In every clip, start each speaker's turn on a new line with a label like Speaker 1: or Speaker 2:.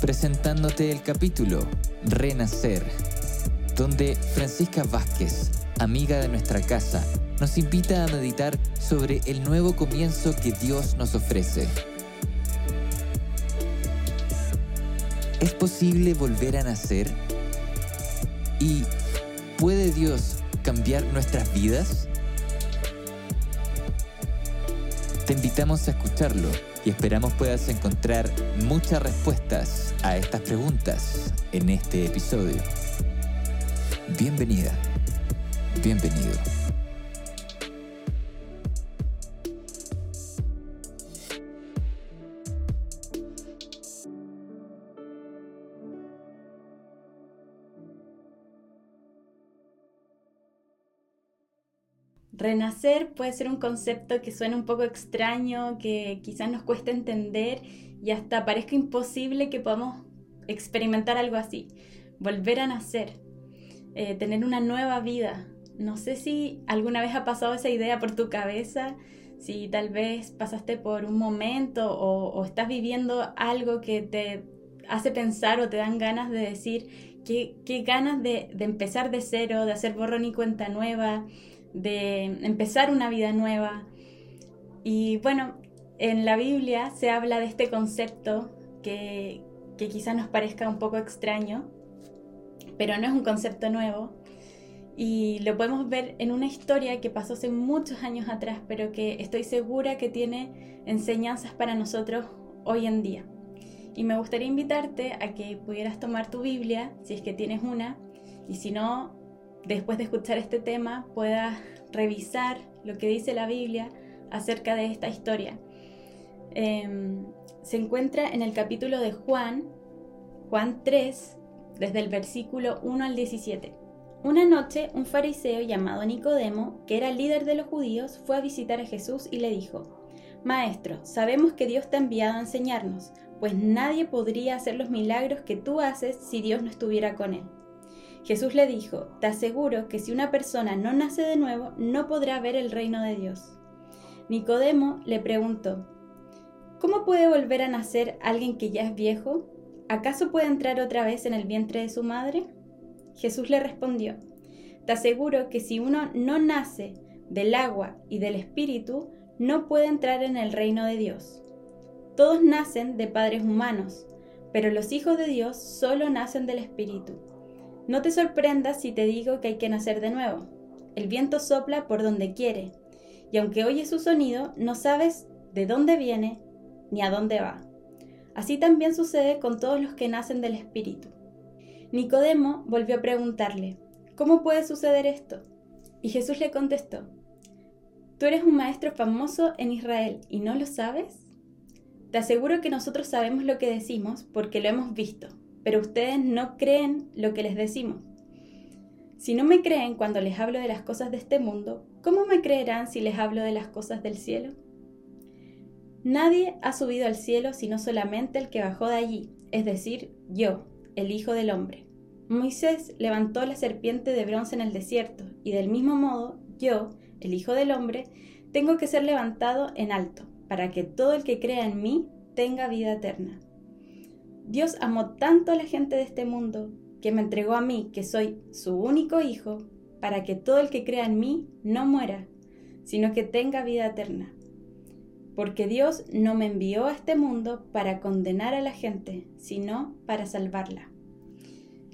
Speaker 1: presentándote el capítulo Renacer, donde Francisca Vázquez, amiga de nuestra casa, nos invita a meditar sobre el nuevo comienzo que Dios nos ofrece. ¿Es posible volver a nacer? ¿Y puede Dios cambiar nuestras vidas? Te invitamos a escucharlo y esperamos puedas encontrar muchas respuestas a estas preguntas en este episodio. Bienvenida, bienvenido.
Speaker 2: Renacer puede ser un concepto que suena un poco extraño, que quizás nos cueste entender y hasta parezca imposible que podamos experimentar algo así. Volver a nacer, eh, tener una nueva vida. No sé si alguna vez ha pasado esa idea por tu cabeza, si tal vez pasaste por un momento o, estás viviendo algo que te hace pensar o te dan ganas de decir qué, ganas de, de empezar de cero, de hacer borrón y cuenta nueva, de empezar una vida nueva. Y bueno, en la Biblia se habla de este concepto que, que quizás nos parezca un poco extraño, pero no es un concepto nuevo. Y lo podemos ver en una historia que pasó hace muchos años atrás, pero que estoy segura que tiene enseñanzas para nosotros hoy en día. Y me gustaría invitarte a que pudieras tomar tu Biblia, si es que tienes una, y si no, después de escuchar este tema puedas revisar lo que dice la Biblia acerca de esta historia. Em, se encuentra en el capítulo de Juan, Juan 3, desde el versículo 1 al 17. Una noche un fariseo llamado Nicodemo, que era líder de los judíos, fue a visitar a Jesús y le dijo, Maestro, sabemos que Dios te ha enviado a enseñarnos, pues nadie podría hacer los milagros que tú haces si Dios no estuviera con él. Jesús le dijo, te aseguro que si una persona no nace de nuevo, no podrá ver el reino de Dios. Nicodemo le preguntó, ¿cómo puede volver a nacer alguien que ya es viejo? ¿Acaso puede entrar otra vez en el vientre de su madre? Jesús le respondió, te aseguro que si uno no nace del agua y del espíritu, no puede entrar en el reino de Dios. Todos nacen de padres humanos, pero los hijos de Dios solo nacen del espíritu. No te sorprendas si te digo que hay que nacer de nuevo. El viento sopla por donde quiere, y aunque oyes su sonido, no sabes de dónde viene ni a dónde va. Así también sucede con todos los que nacen del Espíritu. Nicodemo volvió a preguntarle, ¿cómo puede suceder esto? Y Jesús le contestó, ¿tú eres un maestro famoso en Israel y no lo sabes? Te aseguro que nosotros sabemos lo que decimos porque lo hemos visto pero ustedes no creen lo que les decimos. Si no me creen cuando les hablo de las cosas de este mundo, ¿cómo me creerán si les hablo de las cosas del cielo? Nadie ha subido al cielo sino solamente el que bajó de allí, es decir, yo, el Hijo del Hombre. Moisés levantó la serpiente de bronce en el desierto, y del mismo modo, yo, el Hijo del Hombre, tengo que ser levantado en alto, para que todo el que crea en mí tenga vida eterna. Dios amó tanto a la gente de este mundo que me entregó a mí, que soy su único hijo, para que todo el que crea en mí no muera, sino que tenga vida eterna. Porque Dios no me envió a este mundo para condenar a la gente, sino para salvarla.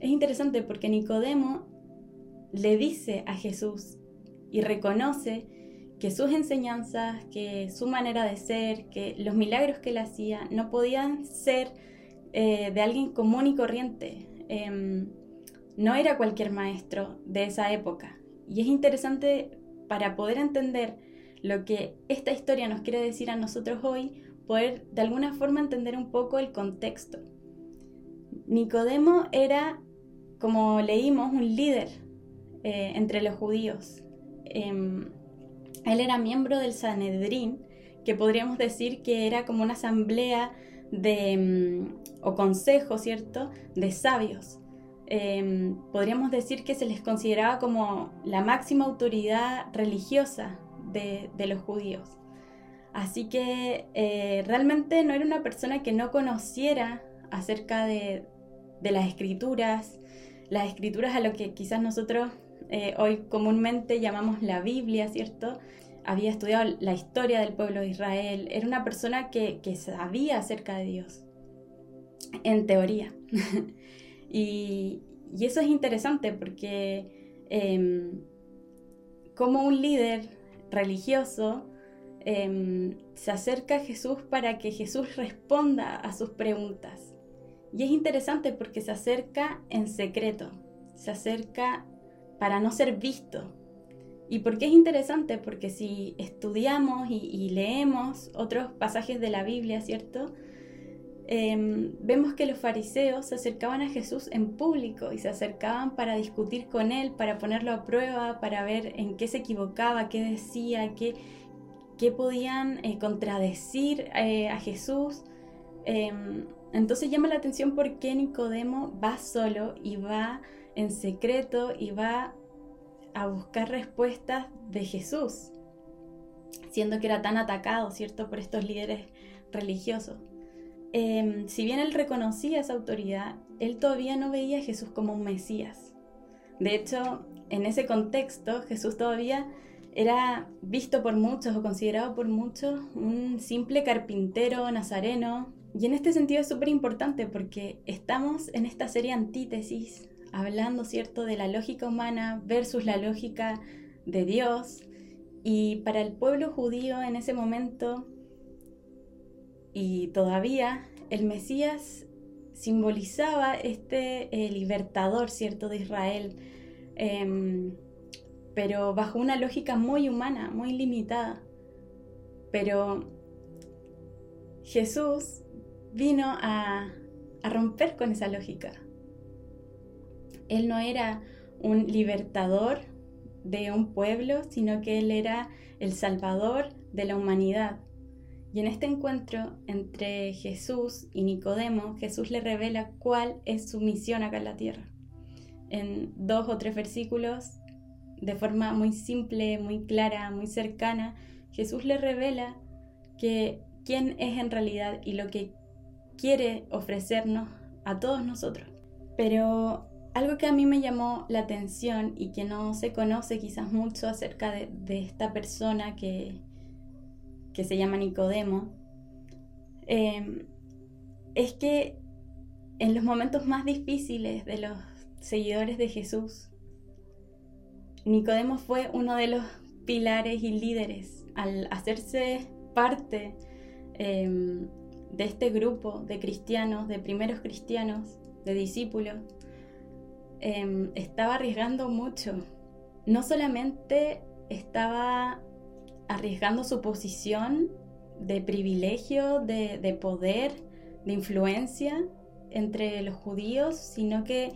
Speaker 2: Es interesante porque Nicodemo le dice a Jesús y reconoce que sus enseñanzas, que su manera de ser, que los milagros que él hacía no podían ser eh, de alguien común y corriente. Em, no era cualquier maestro de esa época. Y es interesante para poder entender lo que esta historia nos quiere decir a nosotros hoy, poder de alguna forma entender un poco el contexto. Nicodemo era, como leímos, un líder eh, entre los judíos. Em, él era miembro del Sanedrín, que podríamos decir que era como una asamblea de, em, o consejo, ¿cierto?, de sabios. Em, podríamos decir que se les consideraba como la máxima autoridad religiosa de, los judíos. Así que eh, realmente no era una persona que no conociera acerca de, de las escrituras, las escrituras a lo que quizás nosotros eh, hoy comúnmente llamamos la Biblia, ¿cierto? Había estudiado la historia del pueblo de Israel, era una persona que, sabía acerca de Dios, en teoría. y, eso es interesante porque em, como un líder religioso em, se acerca a Jesús para que Jesús responda a sus preguntas. Y es interesante porque se acerca en secreto, se acerca para no ser visto. ¿Y por qué es interesante? Porque si estudiamos y, leemos otros pasajes de la Biblia, ¿cierto? Em, vemos que los fariseos se acercaban a Jesús en público y se acercaban para discutir con él, para ponerlo a prueba, para ver en qué se equivocaba, qué decía, qué, qué podían eh, contradecir eh, a Jesús. Em, entonces llama la atención por qué Nicodemo va solo y va en secreto y va a buscar respuestas de Jesús, siendo que era tan atacado, ¿cierto?, por estos líderes religiosos. Em, si bien él reconocía esa autoridad, él todavía no veía a Jesús como un Mesías. De hecho, en ese contexto, Jesús todavía era visto por muchos o considerado por muchos un simple carpintero nazareno. Y en este sentido es súper importante porque estamos en esta serie antítesis hablando, ¿cierto?, de la lógica humana versus la lógica de Dios. Y para el pueblo judío en ese momento, y todavía, el Mesías simbolizaba este eh, libertador, ¿cierto?, de Israel, em, pero bajo una lógica muy humana, muy limitada. Pero Jesús vino a romper con esa lógica él no era un libertador de un pueblo, sino que él era el salvador de la humanidad. Y en este encuentro entre Jesús y Nicodemo, Jesús le revela cuál es su misión acá en la tierra. En dos o tres versículos, de forma muy simple, muy clara, muy cercana, Jesús le revela que quién es en realidad y lo que quiere ofrecernos a todos nosotros. Pero algo que a mí me llamó la atención y que no se conoce quizás mucho acerca de, esta persona que, que, se llama Nicodemo, em, es que en los momentos más difíciles de los seguidores de Jesús, Nicodemo fue uno de los pilares y líderes al hacerse parte em, de este grupo de cristianos, de primeros cristianos, de discípulos Em, estaba arriesgando mucho. No solamente estaba arriesgando su posición de privilegio, de, poder, de influencia entre los judíos, sino que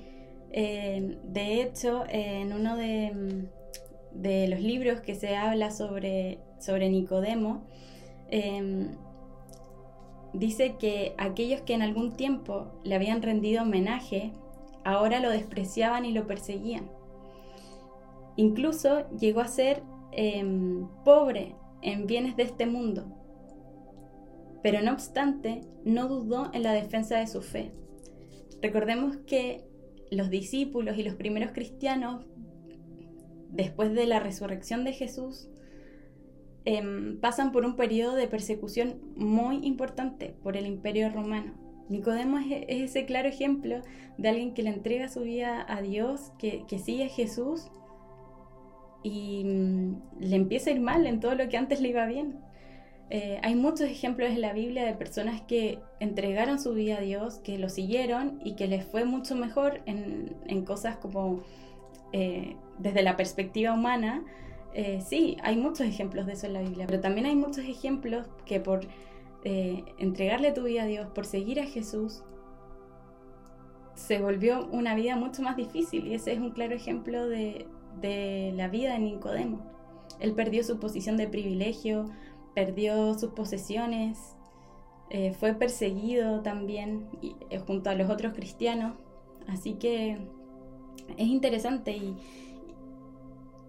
Speaker 2: em, de hecho en uno de, los libros que se habla sobre, sobre Nicodemo, em, dice que aquellos que en algún tiempo le habían rendido homenaje ahora lo despreciaban y lo perseguían. Incluso llegó a ser em, pobre en bienes de este mundo, pero no obstante no dudó en la defensa de su fe. Recordemos que los discípulos y los primeros cristianos, después de la resurrección de Jesús, em, pasan por un periodo de persecución muy importante por el imperio romano. Nicodemo es, ese claro ejemplo de alguien que le entrega su vida a Dios, que, sigue a Jesús y mm, le empieza a ir mal en todo lo que antes le iba bien. Eh, hay muchos ejemplos en la Biblia de personas que entregaron su vida a Dios, que lo siguieron y que les fue mucho mejor en, cosas como eh, desde la perspectiva humana. Eh, sí, hay muchos ejemplos de eso en la Biblia, pero también hay muchos ejemplos que por entregarle tu vida a Dios, por seguir a Jesús, se volvió una vida mucho más difícil y ese es un claro ejemplo de, la vida de Nicodemo. Él perdió su posición de privilegio, perdió sus posesiones, eh, fue perseguido también eh, junto a los otros cristianos. Así que es interesante y,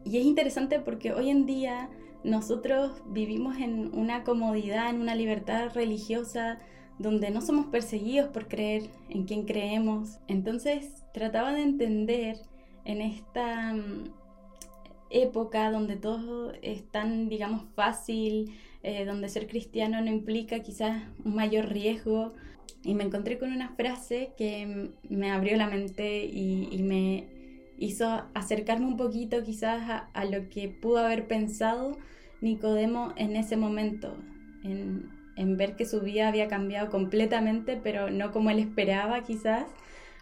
Speaker 2: y es interesante porque hoy en día nosotros vivimos en una comodidad, en una libertad religiosa donde no somos perseguidos por creer en quien creemos. Entonces trataba de entender en esta mm, época donde todo es tan, digamos, fácil, eh, donde ser cristiano no implica quizás un mayor riesgo. Y me encontré con una frase que me abrió la mente y, me hizo acercarme un poquito quizás a, lo que pudo haber pensado Nicodemo en ese momento, en, en ver que su vida había cambiado completamente, pero no como él esperaba quizás,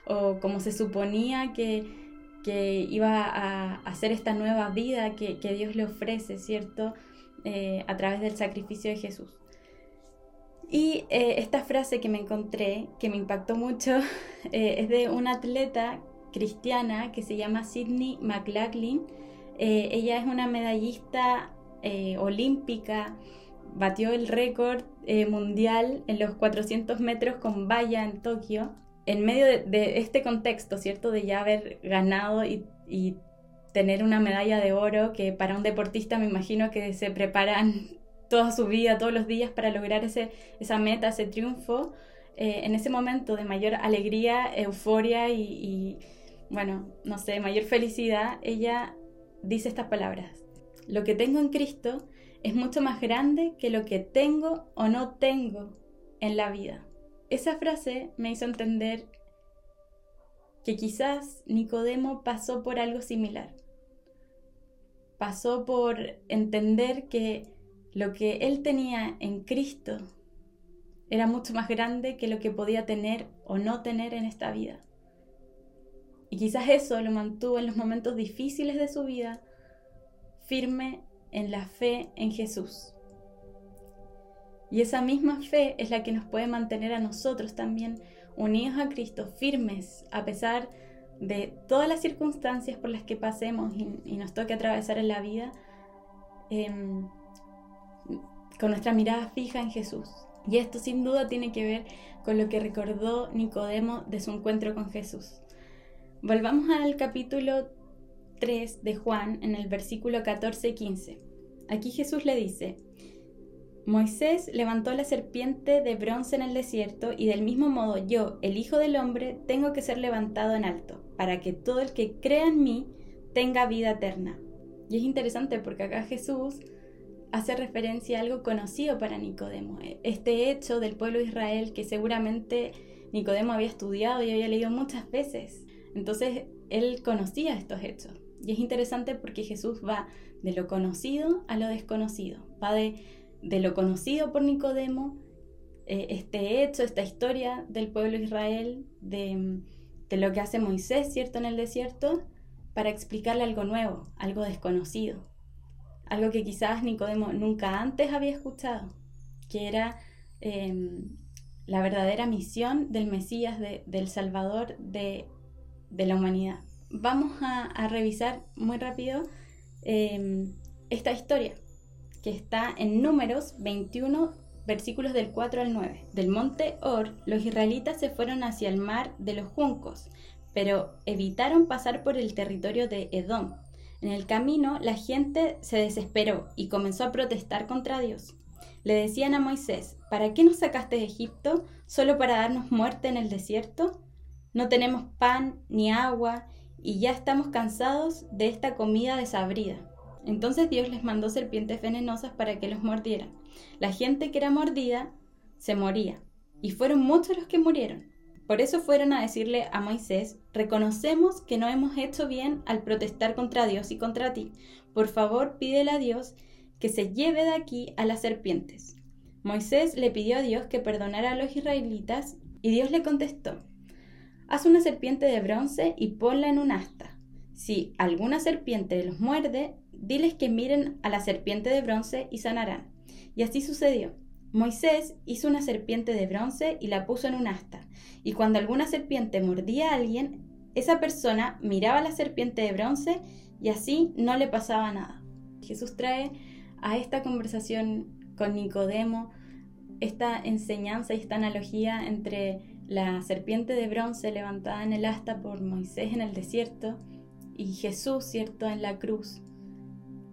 Speaker 2: o como se suponía que, que iba a hacer esta nueva vida que, que Dios le ofrece, ¿cierto? Eh, a través del sacrificio de Jesús. Y eh, esta frase que me encontré, que me impactó mucho, eh, es de una atleta cristiana que se llama Sidney McLaughlin. ella es una medallista olímpica, batió el récord eh, mundial en los 400 metros con valla en Tokio, en medio de, este contexto, ¿cierto? De ya haber ganado y, tener una medalla de oro, que para un deportista me imagino que se preparan toda su vida, todos los días para lograr ese, esa meta, ese triunfo. Eh, en ese momento de mayor alegría, euforia y, bueno, no sé, mayor felicidad, ella dice estas palabras. Lo que tengo en Cristo es mucho más grande que lo que tengo o no tengo en la vida. Esa frase me hizo entender que quizás Nicodemo pasó por algo similar. Pasó por entender que lo que él tenía en Cristo era mucho más grande que lo que podía tener o no tener en esta vida. Y quizás eso lo mantuvo en los momentos difíciles de su vida firme en la fe en Jesús. Y esa misma fe es la que nos puede mantener a nosotros también unidos a Cristo, firmes, a pesar de todas las circunstancias por las que pasemos y, nos toque atravesar en la vida, em, con nuestra mirada fija en Jesús. Y esto sin duda tiene que ver con lo que recordó Nicodemo de su encuentro con Jesús. Volvamos al capítulo 3 de Juan en el versículo 14-15. Aquí Jesús le dice, Moisés levantó la serpiente de bronce en el desierto y del mismo modo yo, el Hijo del Hombre, tengo que ser levantado en alto, para que todo el que crea en mí tenga vida eterna. Y es interesante porque acá Jesús hace referencia a algo conocido para Nicodemo, este hecho del pueblo de Israel que seguramente Nicodemo había estudiado y había leído muchas veces. Entonces él conocía estos hechos. Y es interesante porque Jesús va de lo conocido a lo desconocido, va de, de lo conocido por Nicodemo, eh, este hecho, esta historia del pueblo de Israel, de, lo que hace Moisés, ¿cierto?, en el desierto, para explicarle algo nuevo, algo desconocido, algo que quizás Nicodemo nunca antes había escuchado, que era em, la verdadera misión del Mesías, del Salvador de, de la humanidad vamos a, revisar muy rápido em, esta historia que está en números 21 versículos del 4 al 9. Del monte Or, los israelitas se fueron hacia el mar de los juncos, pero evitaron pasar por el territorio de Edom. En el camino la gente se desesperó y comenzó a protestar contra Dios. Le decían a Moisés, ¿para qué nos sacaste de Egipto? ¿Solo para darnos muerte en el desierto? No tenemos pan ni agua y ya estamos cansados de esta comida desabrida. Entonces Dios les mandó serpientes venenosas para que los mordieran. La gente que era mordida se moría, y fueron muchos los que murieron. Por eso fueron a decirle a Moisés, reconocemos que no hemos hecho bien al protestar contra Dios y contra ti. Por favor, pídele a Dios que se lleve de aquí a las serpientes. Moisés le pidió a Dios que perdonara a los israelitas y Dios le contestó, Haz una serpiente de bronce y ponla en un asta. Si alguna serpiente los muerde, diles que miren a la serpiente de bronce y sanarán. Y así sucedió. Moisés hizo una serpiente de bronce y la puso en un asta, y cuando alguna serpiente mordía a alguien, esa persona miraba la serpiente de bronce y así no le pasaba nada. Jesús trae a esta conversación con Nicodemo esta enseñanza y esta analogía entre la serpiente de bronce levantada en el asta por Moisés en el desierto y Jesús, ¿cierto?, en la cruz,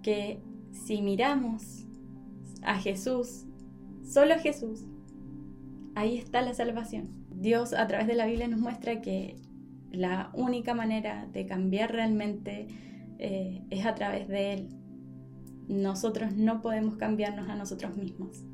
Speaker 2: que si miramos a Jesús, solo Jesús, ahí está la salvación. Dios a través de la Biblia nos muestra que la única manera de cambiar realmente eh, es a través de Él. Nosotros no podemos cambiarnos a nosotros mismos.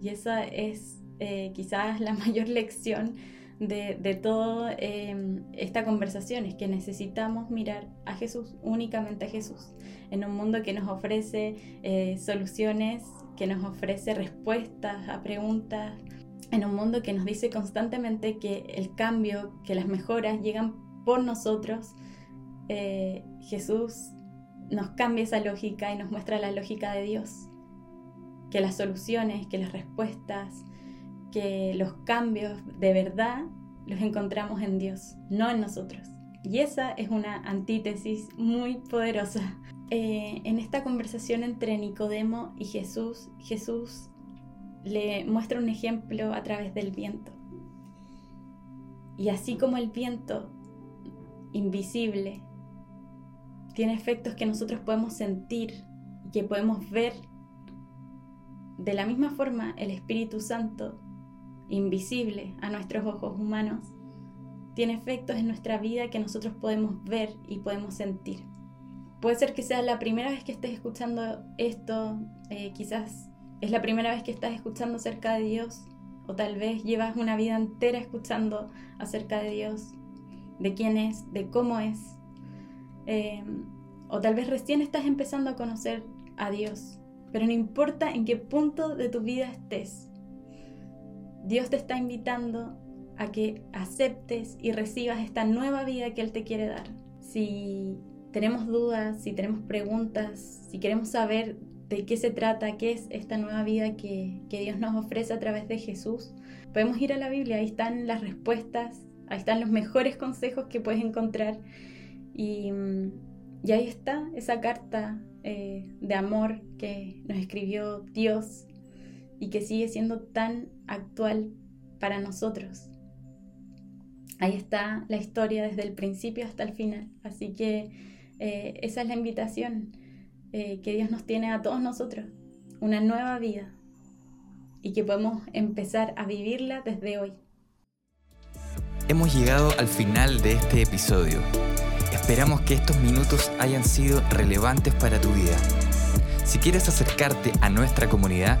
Speaker 2: Y esa es eh, quizás la mayor lección de, de toda em, esta conversación, es que necesitamos mirar a Jesús, únicamente a Jesús, en un mundo que nos ofrece eh, soluciones, que nos ofrece respuestas a preguntas, en un mundo que nos dice constantemente que el cambio, que las mejoras llegan por nosotros, eh, Jesús nos cambia esa lógica y nos muestra la lógica de Dios, que las soluciones, que las respuestas, que los cambios de verdad los encontramos en Dios, no en nosotros. Y esa es una antítesis muy poderosa. Eh, en esta conversación entre Nicodemo y Jesús, Jesús le muestra un ejemplo a través del viento. Y así como el viento invisible tiene efectos que nosotros podemos sentir y que podemos ver, de la misma forma el Espíritu Santo invisible a nuestros ojos humanos, tiene efectos en nuestra vida que nosotros podemos ver y podemos sentir. Puede ser que sea la primera vez que estés escuchando esto, eh, quizás es la primera vez que estás escuchando acerca de Dios, o tal vez llevas una vida entera escuchando acerca de Dios, de quién es, de cómo es, eh, o tal vez recién estás empezando a conocer a Dios, pero no importa en qué punto de tu vida estés, Dios te está invitando a que aceptes y recibas esta nueva vida que Él te quiere dar. Si tenemos dudas, si tenemos preguntas, si queremos saber de qué se trata, qué es esta nueva vida que, Dios nos ofrece a través de Jesús, podemos ir a la Biblia, ahí están las respuestas, ahí están los mejores consejos que puedes encontrar y, ahí está esa carta eh, de amor que nos escribió Dios y que sigue siendo tan actual para nosotros. Ahí está la historia desde el principio hasta el final. Así que eh, esa es la invitación eh, que Dios nos tiene a todos nosotros. Una nueva vida y que podemos empezar a vivirla desde hoy.
Speaker 1: Hemos llegado al final de este episodio. Esperamos que estos minutos hayan sido relevantes para tu vida. Si quieres acercarte a nuestra comunidad,